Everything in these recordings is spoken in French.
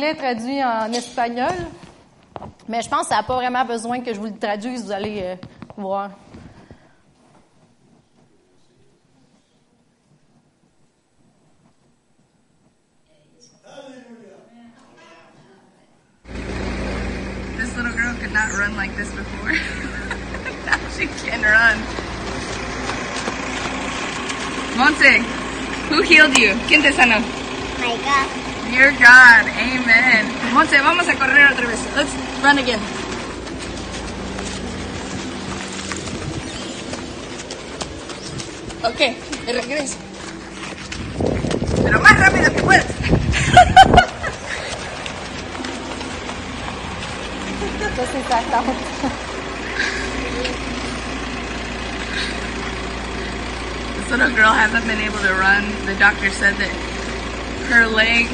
anglais traduit en espagnol. Mais je pense que ça n'a pas vraiment besoin que je vous le traduise, vous allez euh, voir. This little girl could not run like this before. now she can run. Monse, who healed you? ¿Quién te sanó? My God. Your God. Amen. Monse, vamos a correr otra vez. Let's run again. Ok, de regreso. Pero más rápido que puedas. C'est sa tante. This little girl hasn't been able to run. The doctor said that her leg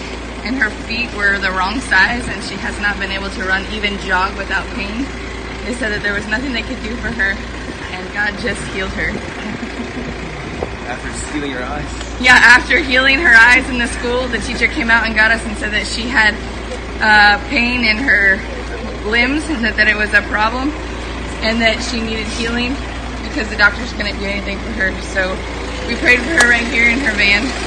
and her feet were the wrong size and she has not been able to run, even jog without pain. They said that there was nothing they could do for her and God just healed her. After healing her eyes. Yeah, after healing her eyes in the school, the teacher came out and got us and said that she had uh, pain in her limbs and that, that it was a problem and that she needed healing because the doctors couldn't do anything for her. So we prayed for her right here in her van.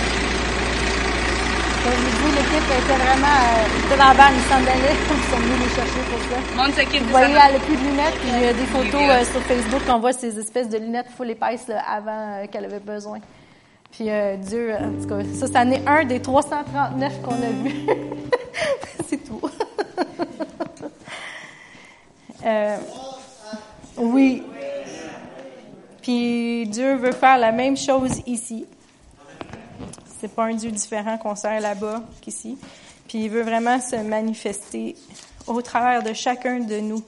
Comme je vous dis, l'équipe était vraiment. euh, la van, ils s'en allaient. Ils sont venus les chercher pour ça. Monse, ¿quién Vous voyez, elle n'a plus de lunettes, puis il y a des photos euh, sur Facebook qu'on voit ces espèces de lunettes full épaisses là, avant euh, qu'elle avait besoin. Puis euh, Dieu, euh, en tout cas, ça, c'en est un des 339 qu'on a vus. C'est tout. Euh, oui. Puis Dieu veut faire la même chose ici. C'est pas un Dieu différent qu'on sert là-bas qu'ici. Puis il veut vraiment se manifester au travers de chacun de nous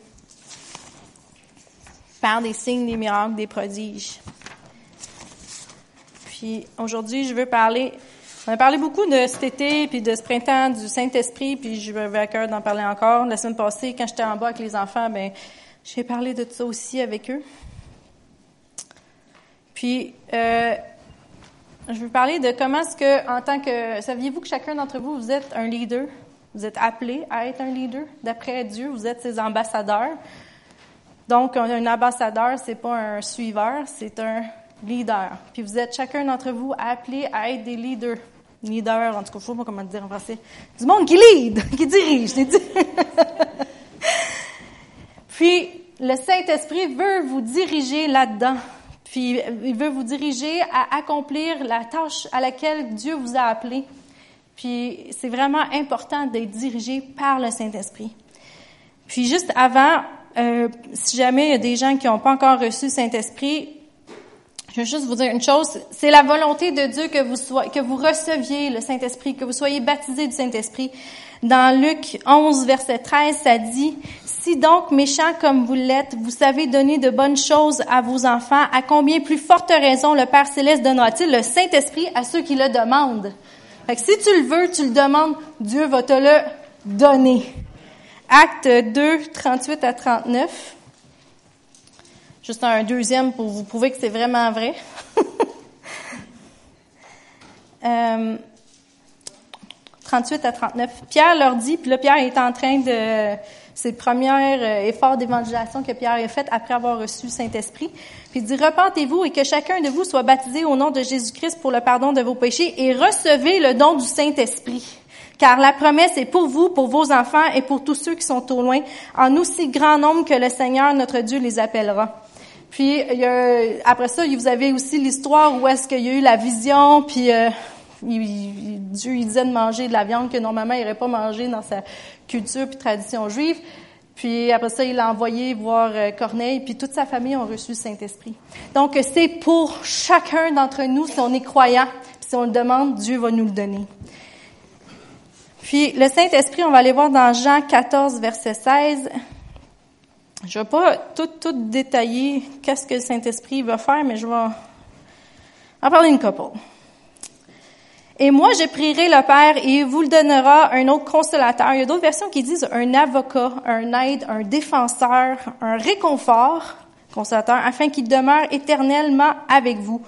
par des signes, des miracles, des prodiges. Puis aujourd'hui, je veux parler. On a parlé beaucoup de cet été, puis de ce printemps du Saint-Esprit, puis je vais à cœur d'en parler encore. La semaine passée, quand j'étais en bas avec les enfants, ben j'ai parlé de ça aussi avec eux. Puis, euh, je veux parler de comment est-ce que, en tant que, saviez-vous que chacun d'entre vous, vous êtes un leader? Vous êtes appelé à être un leader. D'après Dieu, vous êtes ses ambassadeurs. Donc, un ambassadeur, c'est pas un suiveur, c'est un leader. Puis vous êtes chacun d'entre vous appelé à être des leaders. Leader, en tout cas, je sais pas comment dire en français. Du monde qui lead, qui dirige, c'est dit. Puis, le Saint-Esprit veut vous diriger là-dedans. Puis, il veut vous diriger à accomplir la tâche à laquelle Dieu vous a appelé. Puis, c'est vraiment important d'être dirigé par le Saint-Esprit. Puis, juste avant, euh, si jamais il y a des gens qui n'ont pas encore reçu le Saint-Esprit, je veux juste vous dire une chose, c'est la volonté de Dieu que vous soyez, que vous receviez le Saint-Esprit, que vous soyez baptisés du Saint-Esprit. Dans Luc 11, verset 13, ça dit, Si donc, méchants comme vous l'êtes, vous savez donner de bonnes choses à vos enfants, à combien plus forte raison le Père Céleste donnera-t-il le Saint-Esprit à ceux qui le demandent? Fait que si tu le veux, tu le demandes, Dieu va te le donner. Acte 2, 38 à 39. Juste un deuxième pour vous prouver que c'est vraiment vrai. euh, 38 à 39. Pierre leur dit, puis là, Pierre est en train de... C'est le premier euh, effort d'évangélisation que Pierre a fait après avoir reçu le Saint-Esprit. Puis il dit, repentez-vous et que chacun de vous soit baptisé au nom de Jésus-Christ pour le pardon de vos péchés et recevez le don du Saint-Esprit. Car la promesse est pour vous, pour vos enfants et pour tous ceux qui sont au loin, en aussi grand nombre que le Seigneur, notre Dieu, les appellera. Puis il y a, après ça, vous avez aussi l'histoire où est-ce qu'il y a eu la vision, puis euh, il- Dieu il disait de manger de la viande que normalement il n'aurait pas mangé dans sa culture puis tradition juive. Puis après ça, il l'a envoyé voir euh, Corneille, puis toute sa famille ont reçu le Saint-Esprit. Donc c'est pour chacun d'entre nous, si on est croyant, puis si on le demande, Dieu va nous le donner. Puis le Saint-Esprit, on va aller voir dans Jean 14, verset 16. Je vais pas tout, tout détailler qu'est-ce que le Saint-Esprit va faire, mais je vais en parler une couple. Et moi, je prierai le Père et il vous le donnera un autre consolateur. Il y a d'autres versions qui disent un avocat, un aide, un défenseur, un réconfort. consolateur, afin qu'il demeure éternellement avec vous.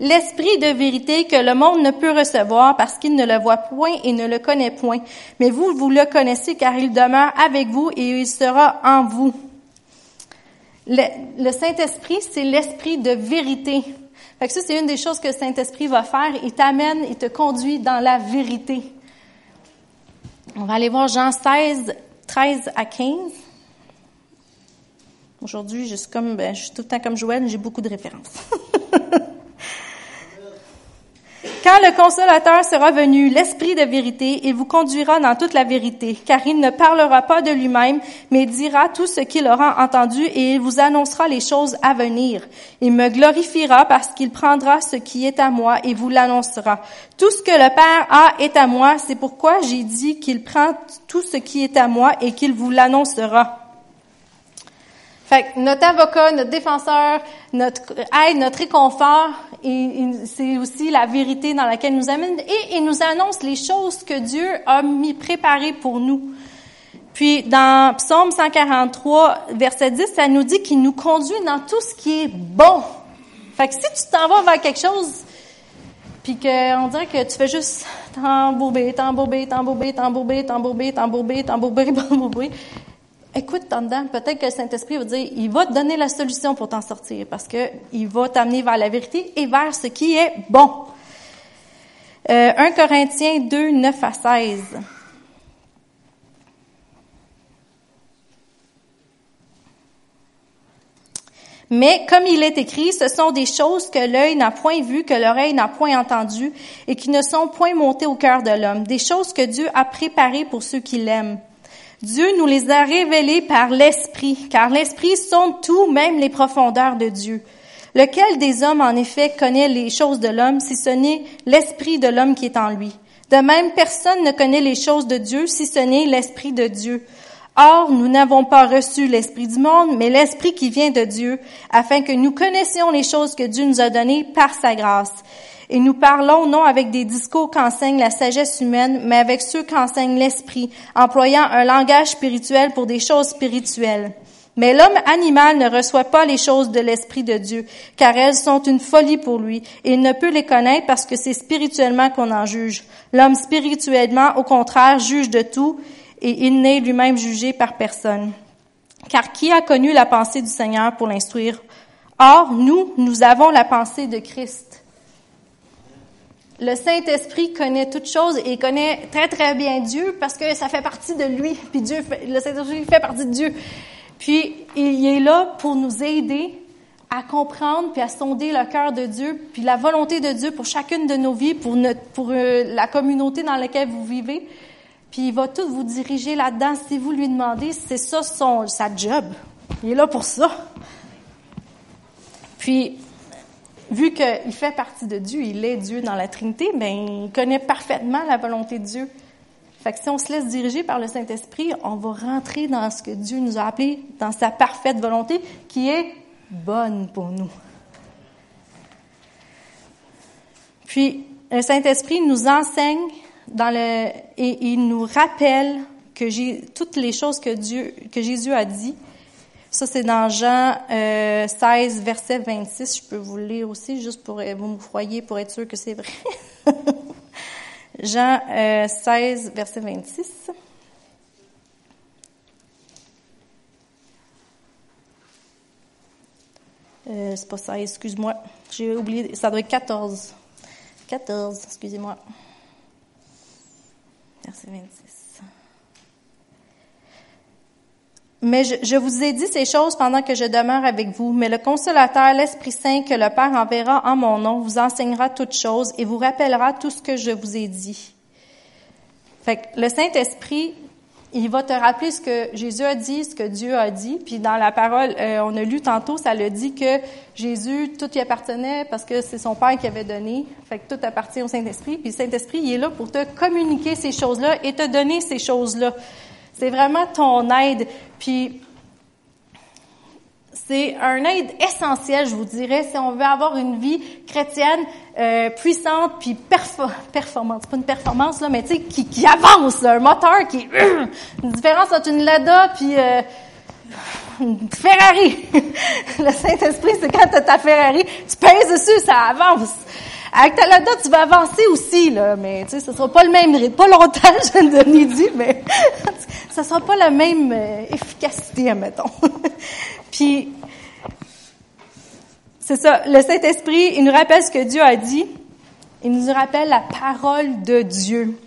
L'esprit de vérité que le monde ne peut recevoir parce qu'il ne le voit point et ne le connaît point. Mais vous, vous le connaissez car il demeure avec vous et il sera en vous. Le, le Saint-Esprit, c'est l'esprit de vérité. Fait que ça, c'est une des choses que le Saint-Esprit va faire. Il t'amène, il te conduit dans la vérité. On va aller voir Jean 16, 13 à 15. Aujourd'hui, je suis comme, ben, je suis tout le temps comme Joël, j'ai beaucoup de références. Quand le consolateur sera venu, l'Esprit de vérité, il vous conduira dans toute la vérité, car il ne parlera pas de lui-même, mais dira tout ce qu'il aura entendu et il vous annoncera les choses à venir. Il me glorifiera parce qu'il prendra ce qui est à moi et vous l'annoncera. Tout ce que le Père a est à moi, c'est pourquoi j'ai dit qu'il prend tout ce qui est à moi et qu'il vous l'annoncera. Fait que notre avocat, notre défenseur, notre aide, notre réconfort, c'est aussi la vérité dans laquelle nous amène et il nous annonce les choses que Dieu a mis préparées pour nous. Puis dans Psaume 143, verset 10, ça nous dit qu'il nous conduit dans tout ce qui est bon. Fait que si tu t'en vas vers quelque chose, puis qu'on dirait que tu fais juste t'embourber, t'embourber, t'embourber, t'embourber, t'embourber, t'embourber, t'embourber, t'embourber, écoute en peut-être que le Saint-Esprit va dire, il va te donner la solution pour t'en sortir parce que il va t'amener vers la vérité et vers ce qui est bon. Euh, 1 Corinthiens 2, 9 à 16. Mais comme il est écrit, ce sont des choses que l'œil n'a point vues, que l'oreille n'a point entendues, et qui ne sont point montées au cœur de l'homme, des choses que Dieu a préparées pour ceux qui l'aiment. Dieu nous les a révélés par l'Esprit, car l'Esprit sonde tout, même les profondeurs de Dieu. Lequel des hommes, en effet, connaît les choses de l'homme, si ce n'est l'Esprit de l'homme qui est en lui? De même, personne ne connaît les choses de Dieu, si ce n'est l'Esprit de Dieu. Or, nous n'avons pas reçu l'Esprit du monde, mais l'Esprit qui vient de Dieu, afin que nous connaissions les choses que Dieu nous a données par sa grâce. Et nous parlons non avec des discours qu'enseigne la sagesse humaine, mais avec ceux qu'enseigne l'esprit, employant un langage spirituel pour des choses spirituelles. Mais l'homme animal ne reçoit pas les choses de l'Esprit de Dieu, car elles sont une folie pour lui, et il ne peut les connaître parce que c'est spirituellement qu'on en juge. L'homme spirituellement, au contraire, juge de tout, et il n'est lui-même jugé par personne. Car qui a connu la pensée du Seigneur pour l'instruire? Or, nous, nous avons la pensée de Christ. Le Saint-Esprit connaît toutes choses et connaît très, très bien Dieu parce que ça fait partie de lui. Puis Dieu, le Saint-Esprit fait partie de Dieu. Puis il est là pour nous aider à comprendre puis à sonder le cœur de Dieu, puis la volonté de Dieu pour chacune de nos vies, pour pour euh, la communauté dans laquelle vous vivez. Puis il va tout vous diriger là-dedans si vous lui demandez. C'est ça son sa job. Il est là pour ça. Puis vu qu'il fait partie de Dieu, il est Dieu dans la Trinité, ben il connaît parfaitement la volonté de Dieu. Fait que si on se laisse diriger par le Saint-Esprit, on va rentrer dans ce que Dieu nous a appelé, dans sa parfaite volonté, qui est bonne pour nous. Puis, le Saint-Esprit nous enseigne dans le, et il nous rappelle que toutes les choses que Dieu, que Jésus a dit, ça, c'est dans Jean euh, 16, verset 26. Je peux vous le lire aussi, juste pour vous me croyez, pour être sûr que c'est vrai. Jean euh, 16, verset 26. Euh, c'est pas ça, excuse-moi. J'ai oublié, ça doit être 14. 14, excusez-moi. Verset 26. Mais je, vous ai dit ces choses pendant que je demeure avec vous. Mais le consolateur, l'Esprit Saint que le Père enverra en mon nom, vous enseignera toutes choses et vous rappellera tout ce que je vous ai dit. Fait que le Saint-Esprit, il va te rappeler ce que Jésus a dit, ce que Dieu a dit. Puis dans la parole, euh, on a lu tantôt, ça le dit que Jésus, tout y appartenait parce que c'est son Père qui avait donné. Fait que tout appartient au Saint-Esprit. Puis le Saint-Esprit, il est là pour te communiquer ces choses-là et te donner ces choses-là. C'est vraiment ton aide. Puis, c'est un aide essentiel, je vous dirais, si on veut avoir une vie chrétienne euh, puissante puis performante. C'est pas une performance, là, mais tu sais, qui, qui avance, un moteur qui... une différence entre une Lada puis... Euh, une Ferrari. le Saint-Esprit, c'est quand tu ta Ferrari, tu pèses dessus, ça avance. Avec ta Lada, tu vas avancer aussi, là, mais tu sais, ce sera pas le même rythme. Pas longtemps, je ne dit, mais ça sera pas la même euh, efficacité, admettons. Puis, c'est ça, le Saint-Esprit, il nous rappelle ce que Dieu a dit. Il nous rappelle la parole de Dieu.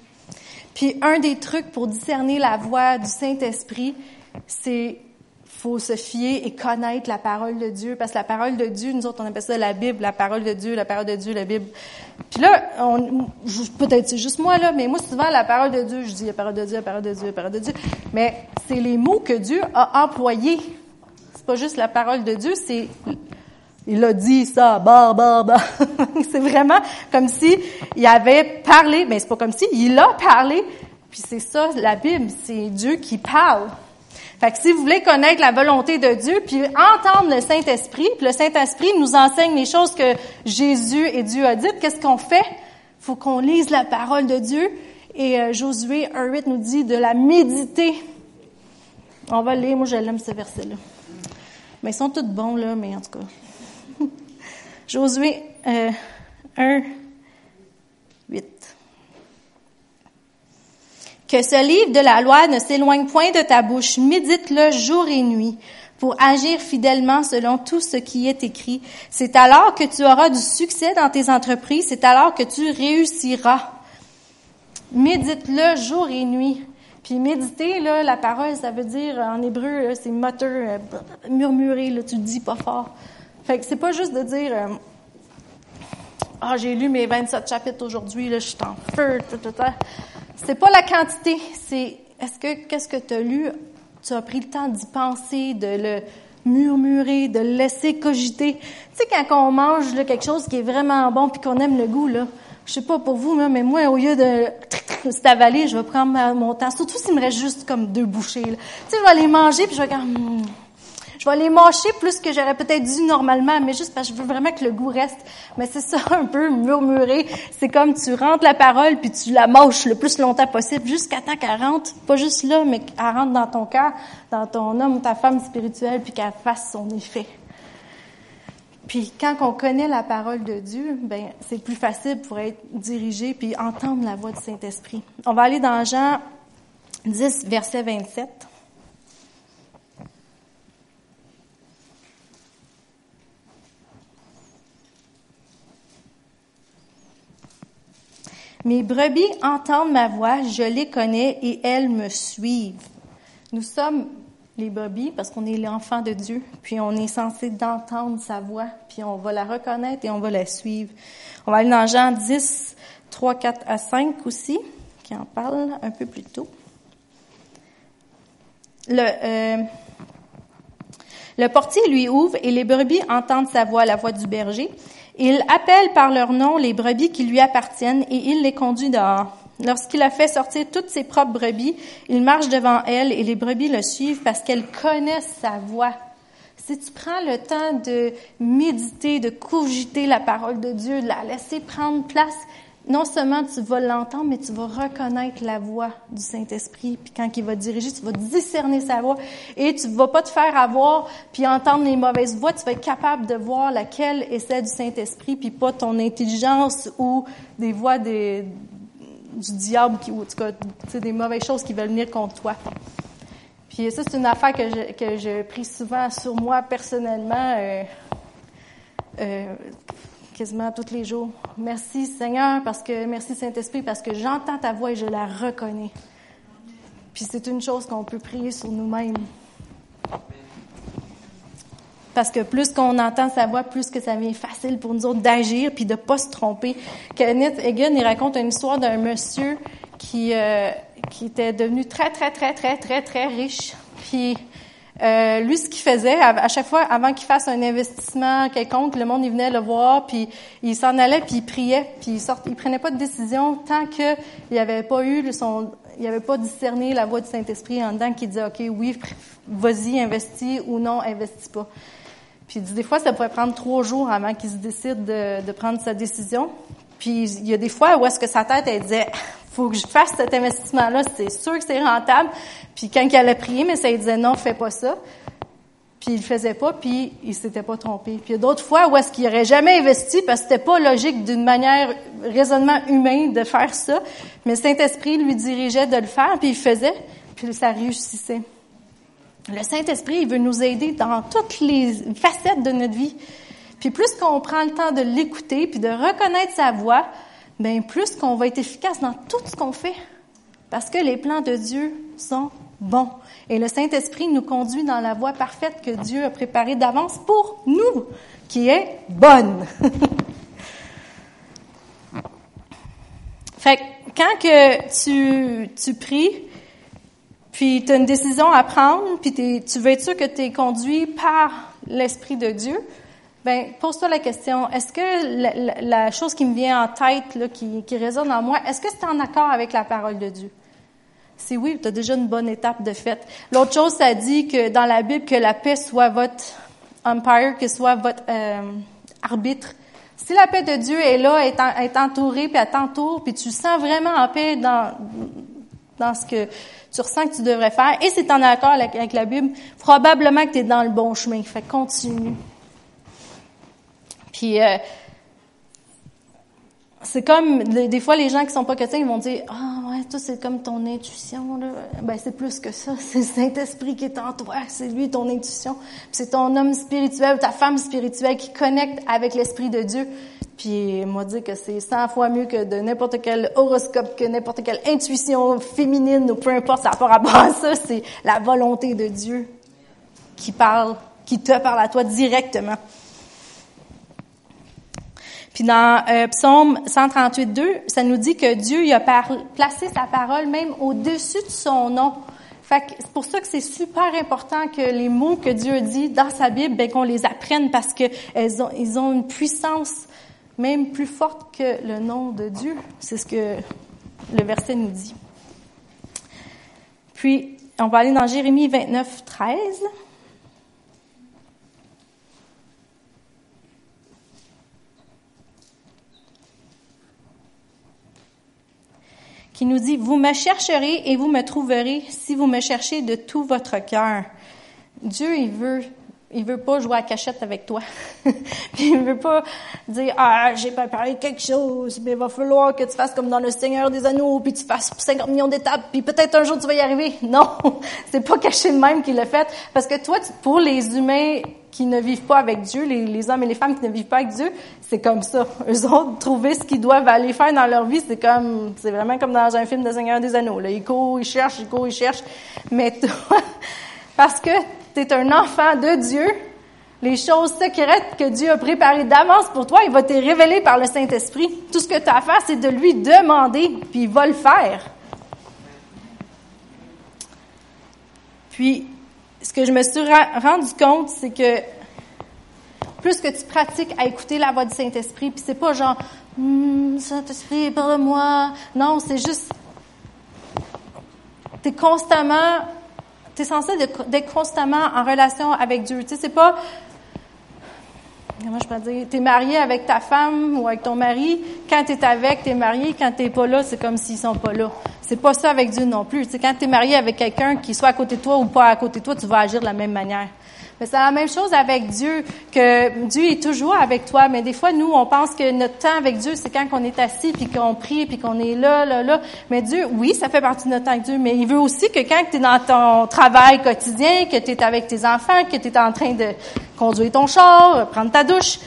Puis, un des trucs pour discerner la voix du Saint-Esprit, c'est faut se fier et connaître la parole de Dieu, parce que la parole de Dieu, nous autres, on appelle ça la Bible, la parole de Dieu, la parole de Dieu, la Bible. Puis là, peut-être c'est juste moi, là, mais moi, souvent, la parole de Dieu, je dis la parole de Dieu, la parole de Dieu, la parole de Dieu, mais c'est les mots que Dieu a employés. C'est pas juste la parole de Dieu, c'est il a dit ça, bah, bah, bah. c'est vraiment comme si il avait parlé, mais c'est pas comme si, il a parlé. Puis c'est ça, la Bible, c'est Dieu qui parle. Fait que si vous voulez connaître la volonté de Dieu, puis entendre le Saint-Esprit, puis le Saint-Esprit nous enseigne les choses que Jésus et Dieu a dites, qu'est-ce qu'on fait? faut qu'on lise la parole de Dieu. Et euh, Josué 1.8 nous dit de la méditer. On va lire, moi je l'aime ce verset-là. Mais ils sont tous bons, là, mais en tout cas. Josué euh, 1, Que ce livre de la loi ne s'éloigne point de ta bouche, médite-le jour et nuit pour agir fidèlement selon tout ce qui est écrit. C'est alors que tu auras du succès dans tes entreprises, c'est alors que tu réussiras. Médite-le jour et nuit. Puis méditer, là, la parole, ça veut dire en hébreu, c'est moteur, euh, murmurer, là, tu le dis pas fort. Fait que c'est pas juste de dire euh, Ah, j'ai lu mes 27 chapitres aujourd'hui, là, je suis en feu, c'est pas la quantité, c'est est-ce que qu'est-ce que tu as lu, tu as pris le temps d'y penser, de le murmurer, de le laisser cogiter. Tu sais quand on mange là, quelque chose qui est vraiment bon puis qu'on aime le goût là, je sais pas pour vous mais moi au lieu de avaler, je vais prendre mon temps. Surtout s'il me reste juste comme deux bouchées. Tu sais, je vais aller manger puis je vais hmm, je vais les mâcher plus que j'aurais peut-être dû normalement, mais juste parce que je veux vraiment que le goût reste. Mais c'est ça un peu murmurer. C'est comme tu rentres la parole puis tu la mâches le plus longtemps possible jusqu'à temps qu'elle rentre, pas juste là, mais qu'elle rentre dans ton cœur, dans ton homme ou ta femme spirituelle puis qu'elle fasse son effet. Puis quand on connaît la parole de Dieu, ben c'est plus facile pour être dirigé puis entendre la voix du Saint-Esprit. On va aller dans Jean 10 verset 27. Mes brebis entendent ma voix, je les connais et elles me suivent. Nous sommes les brebis parce qu'on est l'enfant de Dieu, puis on est censé d'entendre sa voix, puis on va la reconnaître et on va la suivre. On va aller dans Jean 10, 3, 4 à 5 aussi, qui en parle un peu plus tôt. Le, euh, le portier lui ouvre et les brebis entendent sa voix, la voix du berger. Il appelle par leur nom les brebis qui lui appartiennent et il les conduit dehors. Lorsqu'il a fait sortir toutes ses propres brebis, il marche devant elles et les brebis le suivent parce qu'elles connaissent sa voix. Si tu prends le temps de méditer, de cogiter la parole de Dieu, de la laisser prendre place, non seulement tu vas l'entendre, mais tu vas reconnaître la voix du Saint-Esprit. Puis quand il va diriger, tu vas discerner sa voix et tu vas pas te faire avoir puis entendre les mauvaises voix. Tu vas être capable de voir laquelle est celle du Saint-Esprit, puis pas ton intelligence ou des voix du diable, ou en tout cas, des mauvaises choses qui veulent venir contre toi. Puis ça, c'est une affaire que je, que je prie souvent sur moi personnellement. Euh, euh, quasiment tous les jours. Merci Seigneur parce que merci Saint-Esprit parce que j'entends ta voix et je la reconnais. Puis c'est une chose qu'on peut prier sur nous-mêmes. Parce que plus qu'on entend sa voix, plus que ça devient facile pour nous autres d'agir puis de pas se tromper. Kenneth Egan, il raconte une histoire d'un monsieur qui, euh, qui était devenu très, très, très, très, très, très riche. Puis euh, lui, ce qu'il faisait, à, chaque fois, avant qu'il fasse un investissement quelconque, le monde il venait le voir, puis il s'en allait, puis il priait, puis il, sort, il prenait pas de décision tant qu'il n'y avait pas eu son, il avait pas discerné la voix du Saint-Esprit en dedans qui disait, OK, oui, vas-y, investis ou non, investis pas. Puis des fois, ça pourrait prendre trois jours avant qu'il se décide de, de prendre sa décision. Puis il y a des fois où est-ce que sa tête, elle disait, faut que je fasse cet investissement-là, c'est sûr que c'est rentable. Puis quand elle a prié, mais ça lui disait non, fais pas ça. puis il le faisait pas, puis il s'était pas trompé. Puis il d'autres fois où est-ce qu'il aurait jamais investi parce que c'était pas logique d'une manière raisonnement humain de faire ça, mais Saint-Esprit lui dirigeait de le faire, puis il faisait, puis ça réussissait. Le Saint-Esprit, il veut nous aider dans toutes les facettes de notre vie. Puis plus qu'on prend le temps de l'écouter, puis de reconnaître sa voix, ben plus qu'on va être efficace dans tout ce qu'on fait. Parce que les plans de Dieu sont bons. Et le Saint-Esprit nous conduit dans la voie parfaite que Dieu a préparée d'avance pour nous, qui est bonne. fait que quand que tu, tu pries, puis tu as une décision à prendre, puis tu veux être sûr que tu es conduit par l'Esprit de Dieu, ben pose-toi la question, est-ce que la, chose qui me vient en tête, là, qui, qui résonne en moi, est-ce que c'est en accord avec la parole de Dieu? Si oui, tu déjà une bonne étape de fait. L'autre chose, ça dit que dans la Bible, que la paix soit votre umpire, que soit votre euh, arbitre. Si la paix de Dieu est là, est, est entourée, puis elle t'entoure, puis tu sens vraiment en paix dans, dans ce que tu ressens que tu devrais faire, et c'est en accord avec, avec la Bible, probablement que tu es dans le bon chemin. Fait continue. Puis euh, c'est comme des fois les gens qui sont pas chrétiens ils vont dire ah ouais toi c'est comme ton intuition là. Ben c'est plus que ça. C'est le Saint Esprit qui est en toi. C'est lui ton intuition. C'est ton homme spirituel ta femme spirituelle qui connecte avec l'esprit de Dieu puis moi dire que c'est 100 fois mieux que n'importe quel horoscope que n'importe quelle intuition féminine ou peu importe ça pas rapport à ça. C'est la volonté de Dieu qui parle qui te parle à toi directement puis dans euh, Psaume 138, 2, ça nous dit que Dieu a placé sa parole même au-dessus de son nom. Fait c'est pour ça que c'est super important que les mots que Dieu dit dans sa Bible, ben, qu'on les apprenne parce que elles ont, ils ont une puissance même plus forte que le nom de Dieu. C'est ce que le verset nous dit. Puis, on va aller dans Jérémie 29, 13. Qui nous dit, vous me chercherez et vous me trouverez si vous me cherchez de tout votre cœur. Dieu, il veut, il veut pas jouer à cachette avec toi. il veut pas dire, ah, j'ai préparé quelque chose, mais il va falloir que tu fasses comme dans le Seigneur des Anneaux, puis tu fasses 50 millions d'étapes, puis peut-être un jour tu vas y arriver. Non, c'est pas caché de même qu'il l'a fait, parce que toi, pour les humains qui ne vivent pas avec Dieu, les, les, hommes et les femmes qui ne vivent pas avec Dieu, c'est comme ça. Eux autres, trouver ce qu'ils doivent aller faire dans leur vie, c'est comme, c'est vraiment comme dans un film de Seigneur des Anneaux. Là, ils courent, ils cherchent, ils courent, ils cherchent. Mais toi, parce que tu es un enfant de Dieu, les choses secrètes que Dieu a préparées d'avance pour toi, il va te révéler par le Saint-Esprit. Tout ce que tu as à faire, c'est de lui demander, puis il va le faire. Puis, ce que je me suis rendu compte, c'est que plus que tu pratiques à écouter la voix du Saint-Esprit, puis c'est pas genre hm, Saint-Esprit, parle-moi. Non, c'est juste tu es constamment tu es censé d'être constamment en relation avec Dieu. Tu sais, c'est pas comment je peux dire, tu marié avec ta femme ou avec ton mari, quand tu avec, tu es marié, quand tu pas là, c'est comme s'ils sont pas là. C'est pas ça avec Dieu non plus. Tu sais, quand tu marié avec quelqu'un qui soit à côté de toi ou pas à côté de toi, tu vas agir de la même manière. Mais c'est la même chose avec Dieu, que Dieu est toujours avec toi, mais des fois, nous, on pense que notre temps avec Dieu, c'est quand on est assis, puis qu'on prie, puis qu'on est là, là, là. Mais Dieu, oui, ça fait partie de notre temps avec Dieu, mais il veut aussi que quand tu es dans ton travail quotidien, que tu es avec tes enfants, que tu es en train de conduire ton char, prendre ta douche,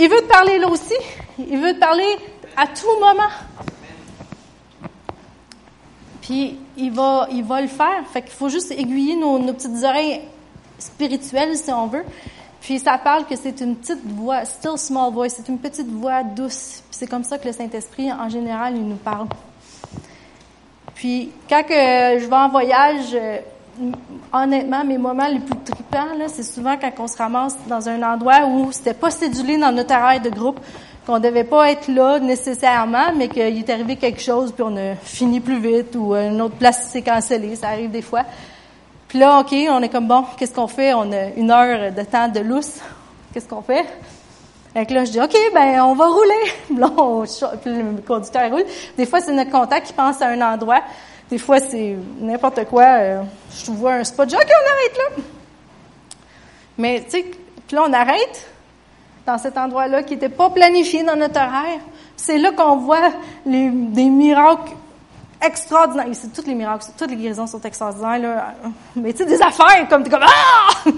il veut te parler là aussi. Il veut te parler à tout moment. Puis il va, il va le faire. Fait qu'il faut juste aiguiller nos, nos petites oreilles spirituelle, si on veut. Puis ça parle que c'est une petite voix, still small voice, c'est une petite voix douce. Puis c'est comme ça que le Saint-Esprit, en général, il nous parle. Puis quand que je vais en voyage, euh, honnêtement, mes moments les plus tripants, c'est souvent quand on se ramasse dans un endroit où c'était pas cédulé dans notre horaire de groupe, qu'on devait pas être là nécessairement, mais qu'il est arrivé quelque chose, puis on a fini plus vite, ou une autre place s'est cancellée, ça arrive des fois. Puis là, OK, on est comme, bon, qu'est-ce qu'on fait? On a une heure de temps de lousse. Qu'est-ce qu'on fait? Et là, je dis, OK, ben, on va rouler. Puis le conducteur roule. Des fois, c'est notre contact qui pense à un endroit. Des fois, c'est n'importe quoi. Euh, je vois un spot, je dis, OK, on arrête là. Mais, tu sais, puis là, on arrête dans cet endroit-là qui n'était pas planifié dans notre horaire. C'est là qu'on voit les, des miracles extraordinaires. C'est toutes les miracles, toutes les guérisons sont extraordinaires, là. Mais tu sais, des affaires comme, comme, ah!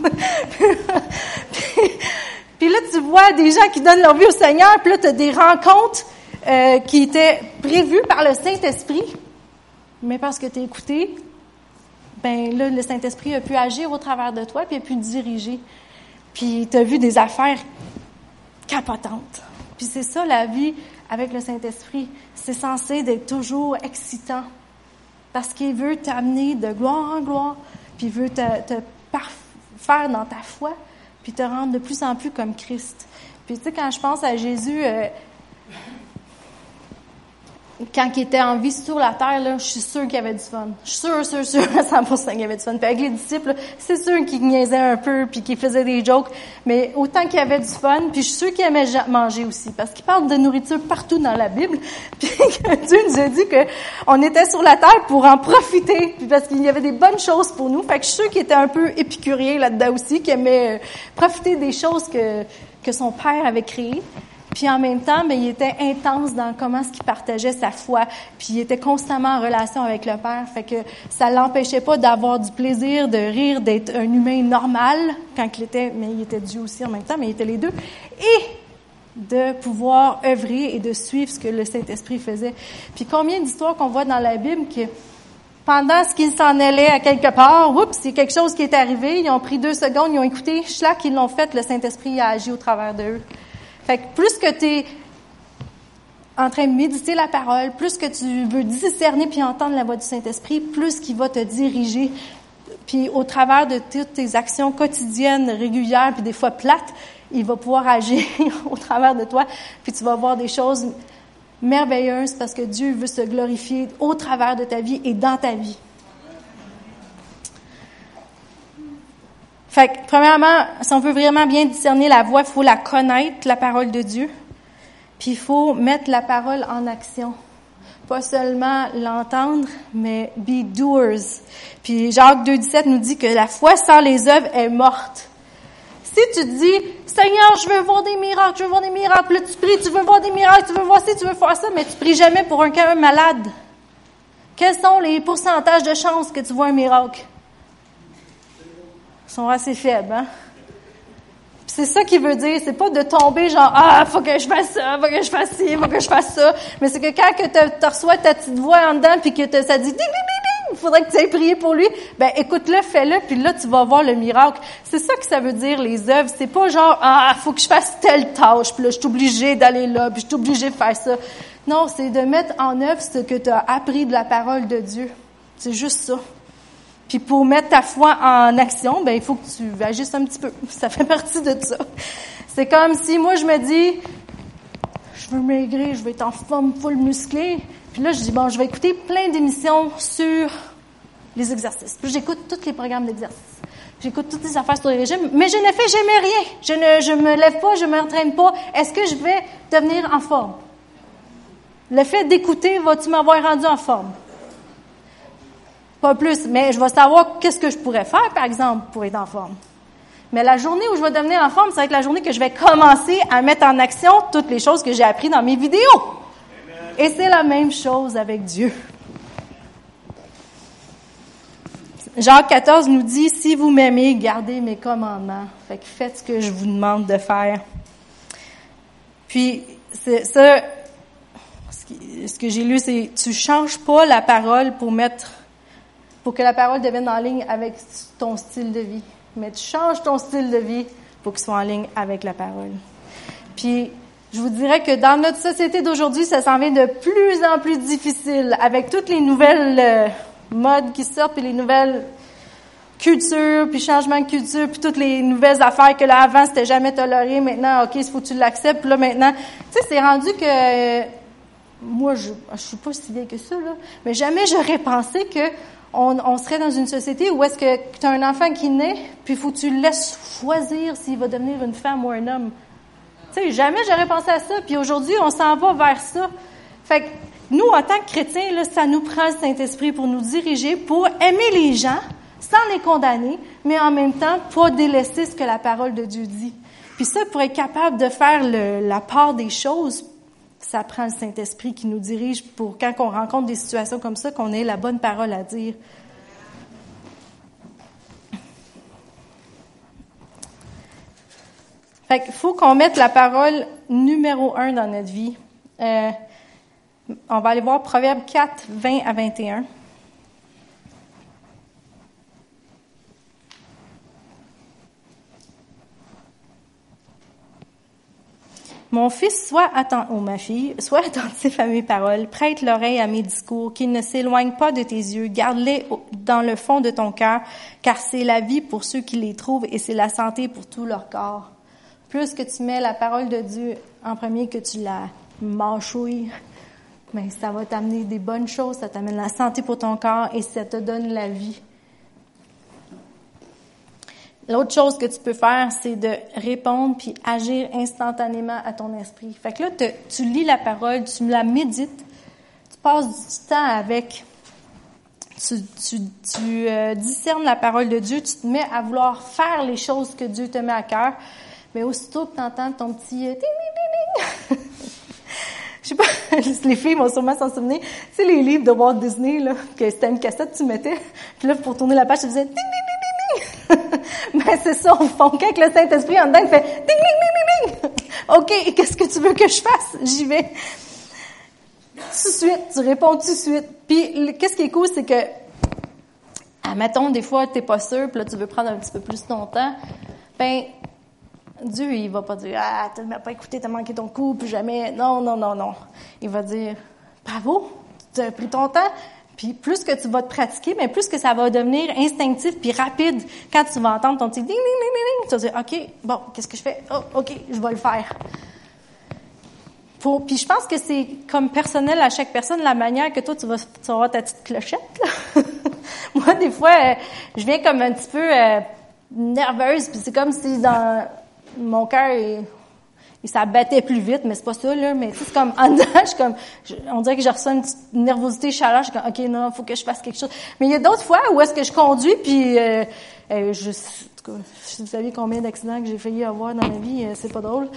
puis, là, tu vois des gens qui donnent leur vie au Seigneur, puis là, tu as des rencontres euh, qui étaient prévues par le Saint-Esprit. Mais parce que tu écouté, ben là, le Saint-Esprit a pu agir au travers de toi, puis a pu diriger. Puis tu as vu des affaires capotantes. Puis c'est ça la vie avec le Saint-Esprit. C'est censé être toujours excitant. Parce qu'il veut t'amener de gloire en gloire, puis il veut te, te faire dans ta foi, puis te rendre de plus en plus comme Christ. Puis tu sais, quand je pense à Jésus, euh, quand il était en vie sur la terre, là, je suis sûre qu'il y avait du fun. Je suis sûre, sûre, sûre, à 100% qu'il y avait du fun. Puis avec les disciples, c'est sûr qu'ils niaisaient un peu, puis qu'ils faisaient des jokes, mais autant qu'il y avait du fun, puis je suis sûre qu'il aimait manger aussi, parce qu'il parle de nourriture partout dans la Bible, puis que Dieu nous a dit que on était sur la terre pour en profiter, puis parce qu'il y avait des bonnes choses pour nous. Fait que je suis sûre qu'il était un peu épicurien là-dedans aussi, qu'il aimait euh, profiter des choses que, que son père avait créées. Puis en même temps, ben, il était intense dans comment ce qu'il partageait sa foi. Puis il était constamment en relation avec le Père. Fait que ça l'empêchait pas d'avoir du plaisir, de rire, d'être un humain normal quand il était, mais il était Dieu aussi en même temps, mais il était les deux. Et de pouvoir œuvrer et de suivre ce que le Saint-Esprit faisait. Puis combien d'histoires qu'on voit dans la Bible que pendant ce qu'ils s'en allaient à quelque part, oups, c'est quelque chose qui est arrivé, ils ont pris deux secondes, ils ont écouté, schlac, ils l'ont fait, le Saint-Esprit a agi au travers d'eux. Fait que plus que tu es en train de méditer la parole, plus que tu veux discerner puis entendre la voix du Saint-Esprit, plus qu'il va te diriger. Puis au travers de toutes tes actions quotidiennes, régulières, puis des fois plates, il va pouvoir agir au travers de toi, puis tu vas voir des choses merveilleuses parce que Dieu veut se glorifier au travers de ta vie et dans ta vie. Fait que, premièrement, si on veut vraiment bien discerner la voix, il faut la connaître, la parole de Dieu. Puis il faut mettre la parole en action. Pas seulement l'entendre, mais be doers. Puis Jacques 2,17 nous dit que la foi sans les œuvres est morte. Si tu dis, Seigneur, je veux voir des miracles, je veux voir des miracles, là tu pries, tu veux voir des miracles, tu veux voir ci, tu veux faire ça, mais tu pries jamais pour un cas malade. Quels sont les pourcentages de chances que tu vois un miracle? Sont assez faibles, hein? C'est ça qui veut dire, c'est pas de tomber genre ah faut que je fasse ça, faut que je fasse ci, faut que je fasse ça, mais c'est que quand que tu reçois ta petite voix en dedans puis que ça dit ding ding ding il faudrait que tu aies prié pour lui, ben écoute-le, fais-le puis là tu vas voir le miracle. C'est ça que ça veut dire les œuvres, c'est pas genre ah faut que je fasse telle tâche puis là je suis obligé d'aller là puis je suis obligé de faire ça. Non, c'est de mettre en œuvre ce que tu as appris de la parole de Dieu. C'est juste ça. Puis pour mettre ta foi en action, ben il faut que tu agisses un petit peu. Ça fait partie de ça. C'est comme si moi je me dis, je veux maigrir, je veux être en forme full musclée. Puis là je dis bon, je vais écouter plein d'émissions sur les exercices. Puis j'écoute tous les programmes d'exercice. J'écoute toutes les affaires sur le régime, mais je ne fais jamais rien. Je ne, je me lève pas, je m'entraîne pas. Est-ce que je vais devenir en forme? Le fait d'écouter, vas-tu m'avoir rendu en forme? Pas plus, mais je vais savoir qu'est-ce que je pourrais faire, par exemple, pour être en forme. Mais la journée où je vais devenir en forme, ça va être la journée que je vais commencer à mettre en action toutes les choses que j'ai apprises dans mes vidéos. Et c'est la même chose avec Dieu. Jacques 14 nous dit, si vous m'aimez, gardez mes commandements. Fait que faites ce que je vous demande de faire. Puis, c'est ça, ce que j'ai lu, c'est, tu changes pas la parole pour mettre pour que la parole devienne en ligne avec ton style de vie. Mais tu changes ton style de vie pour qu'il soit en ligne avec la parole. Puis, je vous dirais que dans notre société d'aujourd'hui, ça s'en vient de plus en plus difficile avec toutes les nouvelles euh, modes qui sortent, puis les nouvelles cultures, puis changements de culture, puis toutes les nouvelles affaires que là avant c'était jamais toléré, maintenant ok, il faut que tu l'acceptes, là maintenant, tu sais, c'est rendu que euh, moi je, je suis pas si vieille que ça là, mais jamais j'aurais pensé que on, serait dans une société où est-ce que tu as un enfant qui naît, puis faut que tu le laisses choisir s'il va devenir une femme ou un homme. Tu sais, jamais j'aurais pensé à ça, puis aujourd'hui, on s'en va vers ça. Fait que nous, en tant que chrétiens, là, ça nous prend le Saint-Esprit pour nous diriger, pour aimer les gens sans les condamner, mais en même temps, pas délaisser ce que la parole de Dieu dit. Puis ça, pour être capable de faire le, la part des choses, ça prend le Saint-Esprit qui nous dirige pour quand on rencontre des situations comme ça, qu'on ait la bonne parole à dire. Fait qu'il faut qu'on mette la parole numéro un dans notre vie. Euh, on va aller voir Proverbe 4, 20 à 21. Mon fils, sois attentif, ou ma fille, sois attentif à mes paroles, prête l'oreille à mes discours, qu'ils ne s'éloignent pas de tes yeux, garde-les dans le fond de ton cœur, car c'est la vie pour ceux qui les trouvent et c'est la santé pour tout leur corps. Plus que tu mets la parole de Dieu en premier, que tu la mâchouilles, mais ça va t'amener des bonnes choses, ça t'amène la santé pour ton corps et ça te donne la vie. L'autre chose que tu peux faire, c'est de répondre puis agir instantanément à ton esprit. Fait que là, tu lis la parole, tu la médites, tu passes du temps avec, tu, tu, tu euh, discernes la parole de Dieu, tu te mets à vouloir faire les choses que Dieu te met à cœur. Mais aussitôt que tu entends ton petit euh, ding, ding, ding, je sais pas, les filles vont sûrement s'en souvenir. C'est les livres de Walt Disney, là, que c'était une cassette, tu mettais. Puis là, pour tourner la page, tu faisais ding, ding, ding, ben, c'est ça, au fond. Quand le Saint-Esprit en dedans, il fait ding, ding, ding, ding, ding. OK, qu'est-ce que tu veux que je fasse? J'y vais. Tout de suite, tu réponds tout de suite. Puis, qu'est-ce qui est cool, c'est que, admettons, des fois, t'es pas sûr, puis là, tu veux prendre un petit peu plus ton temps. Ben, Dieu, il va pas dire, ah, tu m'as pas écouté, t'as manqué ton coup, puis jamais. Non, non, non, non. Il va dire, bravo, tu as pris ton temps, puis plus que tu vas te pratiquer, mais plus que ça va devenir instinctif puis rapide quand tu vas entendre ton petit ding ding ding ding, tu vas dire OK, bon, qu'est-ce que je fais? Oh, OK, je vais le faire. puis je pense que c'est comme personnel à chaque personne la manière que toi tu vas avoir ta petite clochette. Moi des fois euh, je viens comme un petit peu euh, nerveuse puis c'est comme si dans mon cœur et ça battait plus vite, mais c'est pas ça, là. Mais c'est comme, en dedans, je comme, on dirait que je ressens une petite nervosité, chaleur. Je suis comme, OK, non, faut que je fasse quelque chose. Mais il y a d'autres fois où est-ce que je conduis, puis euh, euh je, en tout cas, si vous saviez combien d'accidents que j'ai failli avoir dans ma vie, euh, c'est pas drôle.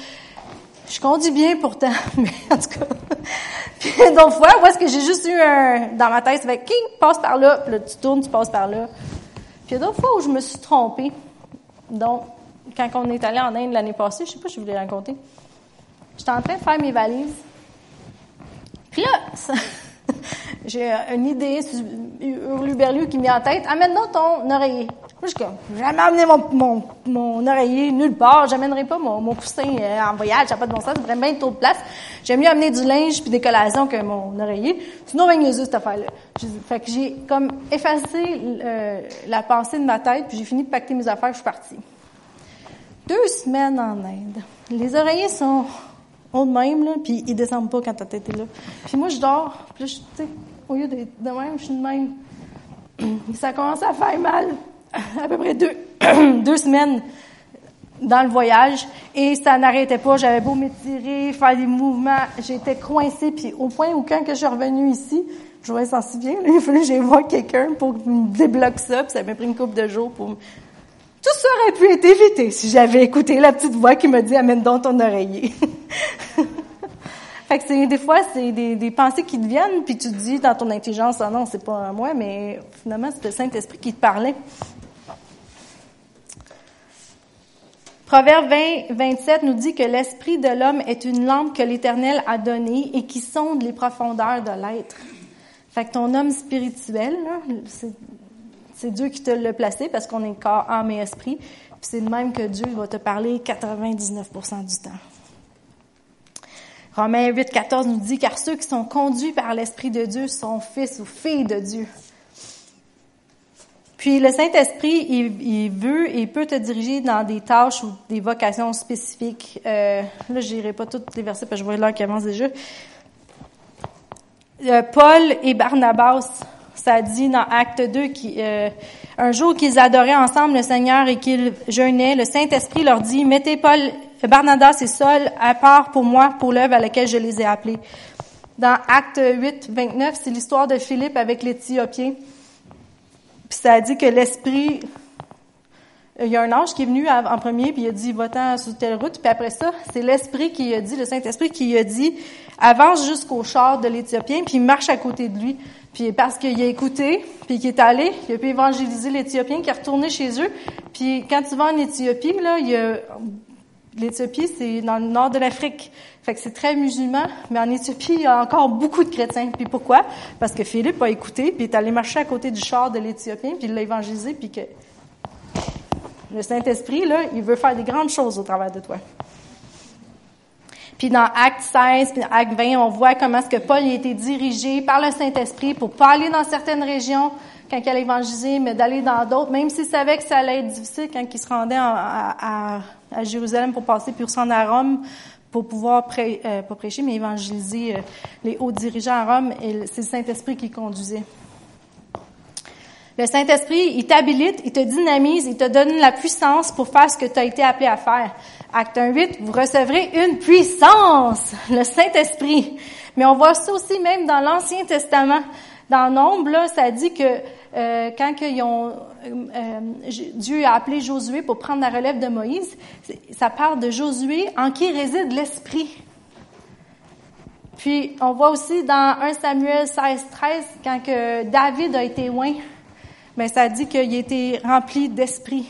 Je conduis bien pourtant, mais en tout cas. puis d'autres fois où est-ce que j'ai juste eu un, dans ma tête, ça fait, qui passe par là, puis là, tu tournes, tu passes par là. Puis il y a d'autres fois où je me suis trompée. Donc, quand on est allé en Inde l'année passée, je sais pas si je vous l'ai raconté. J'étais en train de faire mes valises. Puis là, j'ai une idée, Hurluberlu qui me met en tête. Amène donc ton oreiller. Moi, je comme, jamais amené mon, mon, mon oreiller nulle part. J'amènerai pas mon, mon coussin euh, en voyage. Ça pas de bon sens. J'ai bien trop de place. J'aime mieux amener du linge puis des collations que mon oreiller. Sinon, ben, juste cette affaire-là. Fait que j'ai comme effacé euh, la pensée de ma tête puis j'ai fini de pacter mes affaires. Je suis partie. Deux semaines en Inde. Les oreillers sont de même, là, puis ils descendent pas quand ta tête est là. Puis moi, je dors, puis là, tu sais, au lieu de même, je suis de même. Ça commence à faire mal, à peu près deux, deux semaines dans le voyage, et ça n'arrêtait pas. J'avais beau m'étirer, faire des mouvements, j'étais coincée, puis au point où quand je suis revenue ici, je voyais s'en bien, il fallait que j'aille voir quelqu'un pour me débloquer ça, puis ça m'a pris une couple de jours pour tout ça aurait pu être évité si j'avais écouté la petite voix qui me dit amène donc ton oreiller. fait que c'est des fois c'est des, pensées qui te viennent puis tu te dis dans ton intelligence ah non c'est pas moi mais finalement c'est le Saint Esprit qui te parlait. Proverbe 20, 27 nous dit que l'esprit de l'homme est une lampe que l'Éternel a donnée et qui sonde les profondeurs de l'être. Fait que ton homme spirituel, c'est c'est Dieu qui te l'a placé parce qu'on est corps, âme et esprit. Puis c'est de même que Dieu va te parler 99 du temps. Romains 8, 14 nous dit, car ceux qui sont conduits par l'Esprit de Dieu sont fils ou filles de Dieu. Puis le Saint-Esprit, il, veut et peut te diriger dans des tâches ou des vocations spécifiques. Euh, là, je n'irai pas tous les versets parce que je vois l'heure qui avance déjà. Euh, Paul et Barnabas ça dit dans Acte 2 qu'un euh, un jour qu'ils adoraient ensemble le Seigneur et qu'ils jeûnaient, le Saint-Esprit leur dit, mettez Paul, Barnabas et Saul à part pour moi, pour l'œuvre à laquelle je les ai appelés. Dans Acte 8, 29, c'est l'histoire de Philippe avec l'Éthiopien. Puis ça dit que l'Esprit, il y a un ange qui est venu en premier, puis il a dit, va-t'en sur telle route. Puis après ça, c'est l'Esprit qui a dit, le Saint-Esprit qui a dit, avance jusqu'au char de l'Éthiopien, puis marche à côté de lui. Puis parce qu'il a écouté, puis qu'il est allé, il a pu évangéliser l'Éthiopien, qui est retourné chez eux. Puis quand tu vas en Éthiopie, là, il y a l'Éthiopie, c'est dans le nord de l'Afrique. Fait que c'est très musulman, mais en Éthiopie, il y a encore beaucoup de chrétiens. Puis pourquoi? Parce que Philippe a écouté, puis est allé marcher à côté du char de l'Éthiopien, puis il l'a évangélisé, puis que le Saint-Esprit, là, il veut faire des grandes choses au travers de toi. Puis dans Acte 16, puis Acte 20, on voit comment est-ce que Paul a été dirigé par le Saint-Esprit pour pas aller dans certaines régions quand il allait évangéliser, mais d'aller dans d'autres, même s'il savait que ça allait être difficile quand il se rendait à, Jérusalem pour passer, puis retourner à Rome pour pouvoir, euh, pas prêcher, mais évangéliser euh, les hauts dirigeants à Rome, et c'est le Saint-Esprit qui conduisait. Le Saint-Esprit, il t'habilite, il te dynamise, il te donne la puissance pour faire ce que tu as été appelé à faire. Acte 1, 8, vous recevrez une puissance, le Saint-Esprit. Mais on voit ça aussi même dans l'Ancien Testament. Dans Nombre, là, ça dit que euh, quand ils ont, euh, euh, Dieu a appelé Josué pour prendre la relève de Moïse, ça parle de Josué en qui réside l'Esprit. Puis on voit aussi dans 1 Samuel 16, 13, quand que David a été loin, mais ça dit qu'il été rempli d'esprit.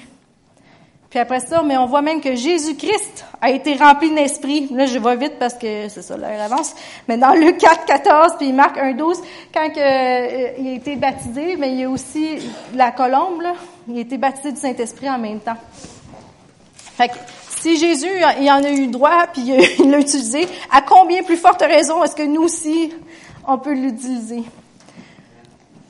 Puis après ça, mais on voit même que Jésus-Christ a été rempli d'esprit. Là, je vais vite parce que c'est ça, l'heure avance. Mais dans Luc 4, 14, puis Marc 1, 12, quand euh, il a été baptisé, mais il y a aussi la colombe, là, il a été baptisé du Saint-Esprit en même temps. Fait que, si Jésus, il en a eu droit, puis il l'a utilisé, à combien plus forte raison est-ce que nous aussi, on peut l'utiliser?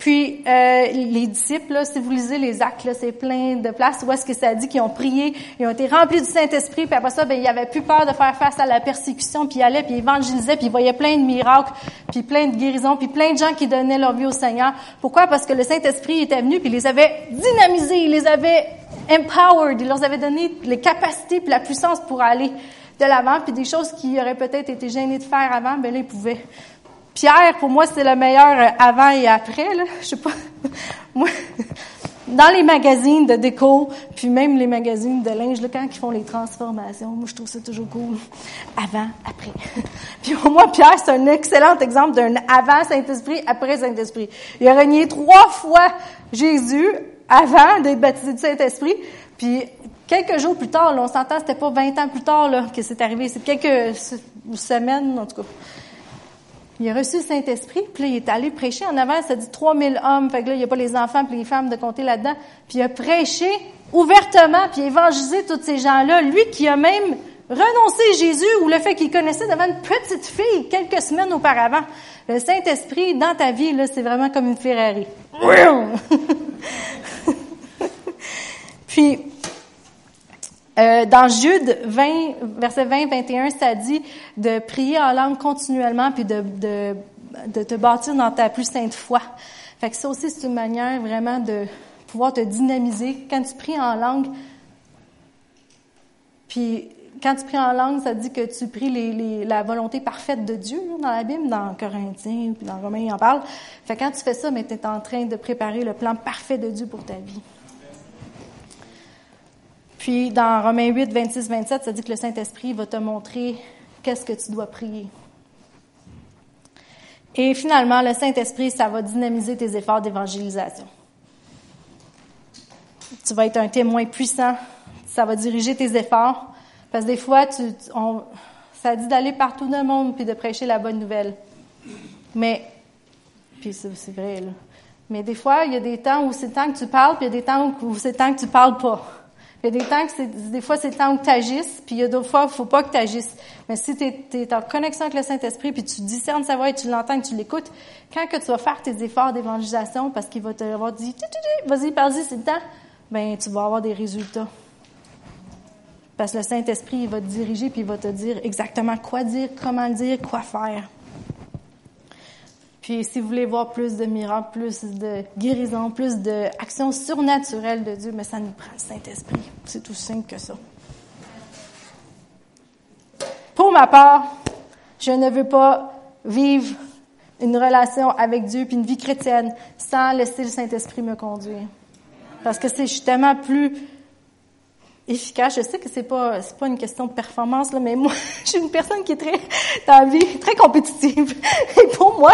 Puis euh, les disciples, là, si vous lisez les actes, c'est plein de places où est-ce que ça dit qu'ils ont prié, ils ont été remplis du Saint-Esprit, puis après ça, ben, ils avaient plus peur de faire face à la persécution, puis ils allaient, puis ils évangélisaient, puis ils voyaient plein de miracles, puis plein de guérisons, puis plein de gens qui donnaient leur vie au Seigneur. Pourquoi? Parce que le Saint-Esprit était venu, puis il les avait dynamisés, il les avait empowered, il leur avait donné les capacités puis la puissance pour aller de l'avant, puis des choses qui auraient peut-être été gênés de faire avant, ben là, ils pouvaient Pierre, pour moi, c'est le meilleur euh, avant et après. Là. Je sais pas. moi, dans les magazines de déco, puis même les magazines de linge, là, quand ils font les transformations, moi, je trouve ça toujours cool. Avant, après. puis pour moi, Pierre, c'est un excellent exemple d'un avant Saint-Esprit, après Saint-Esprit. Il a renié trois fois Jésus avant d'être baptisé du Saint-Esprit. Puis quelques jours plus tard, là, on s'entend, c'était pas 20 ans plus tard là, que c'est arrivé, c'est quelques semaines, en tout cas. Il a reçu le Saint-Esprit, puis là, il est allé prêcher. En avant, ça dit 3000 hommes, fait que là, il n'y a pas les enfants puis les femmes de compter là-dedans. Puis il a prêché ouvertement, puis évangélisé tous ces gens-là. Lui qui a même renoncé Jésus ou le fait qu'il connaissait devant une petite fille quelques semaines auparavant. Le Saint-Esprit, dans ta vie, là, c'est vraiment comme une Ferrari. puis, euh, dans Jude 20, verset 20, 21, ça dit de prier en langue continuellement puis de, de, de te bâtir dans ta plus sainte foi. Fait que ça aussi, c'est une manière vraiment de pouvoir te dynamiser. Quand tu pries en langue, puis quand tu pries en langue, ça dit que tu pries les, les, la volonté parfaite de Dieu dans la Bible, dans Corinthiens, puis dans Romains, il en parle. Fait que quand tu fais ça, tu es en train de préparer le plan parfait de Dieu pour ta vie. Puis dans Romains 8, 26, 27, ça dit que le Saint-Esprit va te montrer qu'est-ce que tu dois prier. Et finalement, le Saint-Esprit, ça va dynamiser tes efforts d'évangélisation. Tu vas être un témoin puissant. Ça va diriger tes efforts. Parce que des fois, ça dit d'aller partout dans le monde puis de prêcher la bonne nouvelle. Mais, puis c'est vrai, là. Mais des fois, il y a des temps où c'est le temps que tu parles, puis il y a des temps où c'est le temps que tu parles pas. Il y a des temps que c'est, des fois, c'est le temps où tu agisses, puis il y a d'autres fois, il faut pas que tu agisses. Mais si tu es, en connexion avec le Saint-Esprit, puis tu discernes sa voix et tu l'entends et tu l'écoutes, quand que tu vas faire tes efforts d'évangélisation parce qu'il va te avoir dit, vas-y, parle-y, c'est le temps, ben, tu vas avoir des résultats. Parce que le Saint-Esprit, il va te diriger puis il va te dire exactement quoi dire, comment dire, quoi faire. Puis si vous voulez voir plus de miracles, plus de guérison, plus d'actions surnaturelles de Dieu, mais ça nous prend le Saint-Esprit. C'est tout simple que ça. Pour ma part, je ne veux pas vivre une relation avec Dieu puis une vie chrétienne sans laisser le Saint-Esprit me conduire. Parce que c'est justement plus efficace. Je sais que c'est pas c'est pas une question de performance là, mais moi, je suis une personne qui est très dans la vie très compétitive. Et pour moi,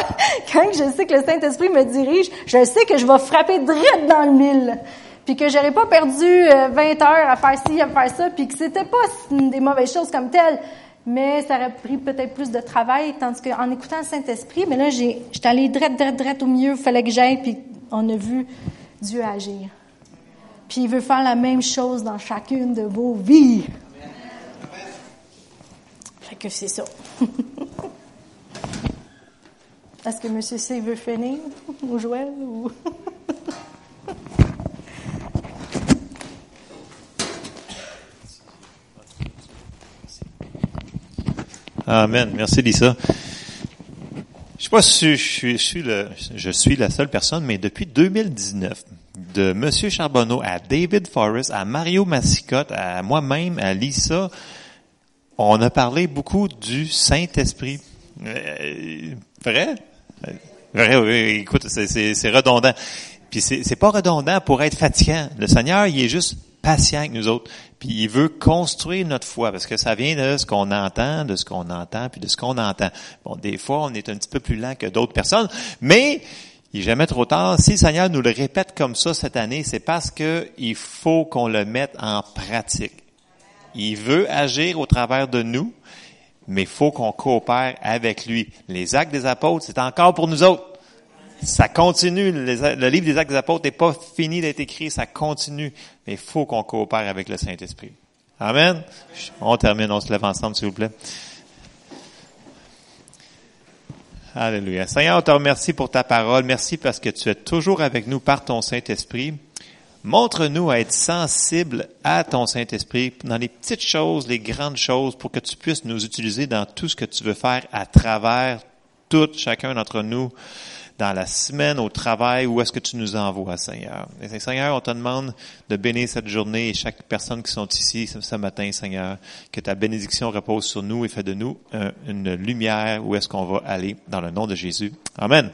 quand je sais que le Saint-Esprit me dirige, je sais que je vais frapper direct dans le mille. Puis que j'aurais pas perdu 20 euh, heures à faire ci, à faire ça, puis que c'était pas des mauvaises choses comme telles, mais ça aurait pris peut-être plus de travail, tandis qu'en écoutant le Saint-Esprit, mais là, j'ai, j'étais allée direct, direct, direct au milieu, il fallait que j'aille, puis on a vu Dieu agir. Puis il veut faire la même chose dans chacune de vos vies. Fait que c'est ça. Est-ce que M. C veut finir, ou Joël, ou... Amen. Merci, Lisa. Je sais pas si je suis, le, je suis la seule personne, mais depuis 2019, de Monsieur Charbonneau à David Forrest, à Mario Massicotte, à moi-même, à Lisa, on a parlé beaucoup du Saint-Esprit. Euh, vrai? Vrai, oui, écoute, c'est redondant. Puis c'est pas redondant pour être fatigant. Le Seigneur, il est juste patient avec nous autres. Puis il veut construire notre foi, parce que ça vient de ce qu'on entend, de ce qu'on entend, puis de ce qu'on entend. Bon, des fois, on est un petit peu plus lent que d'autres personnes, mais il n'est jamais trop tard. Si le Seigneur nous le répète comme ça cette année, c'est parce que il faut qu'on le mette en pratique. Il veut agir au travers de nous, mais il faut qu'on coopère avec lui. Les actes des apôtres, c'est encore pour nous autres. Ça continue. Le livre des actes des apôtres n'est pas fini d'être écrit, ça continue. Mais il faut qu'on coopère avec le Saint-Esprit. Amen. On termine, on se lève ensemble, s'il vous plaît. Alléluia. Seigneur, on te remercie pour ta parole. Merci parce que tu es toujours avec nous par ton Saint-Esprit. Montre-nous à être sensibles à ton Saint-Esprit dans les petites choses, les grandes choses, pour que tu puisses nous utiliser dans tout ce que tu veux faire à travers tout, chacun d'entre nous dans la semaine, au travail, où est-ce que tu nous envoies, Seigneur? Et Seigneur, on te demande de bénir cette journée et chaque personne qui sont ici ce matin, Seigneur, que ta bénédiction repose sur nous et fait de nous une lumière où est-ce qu'on va aller dans le nom de Jésus. Amen.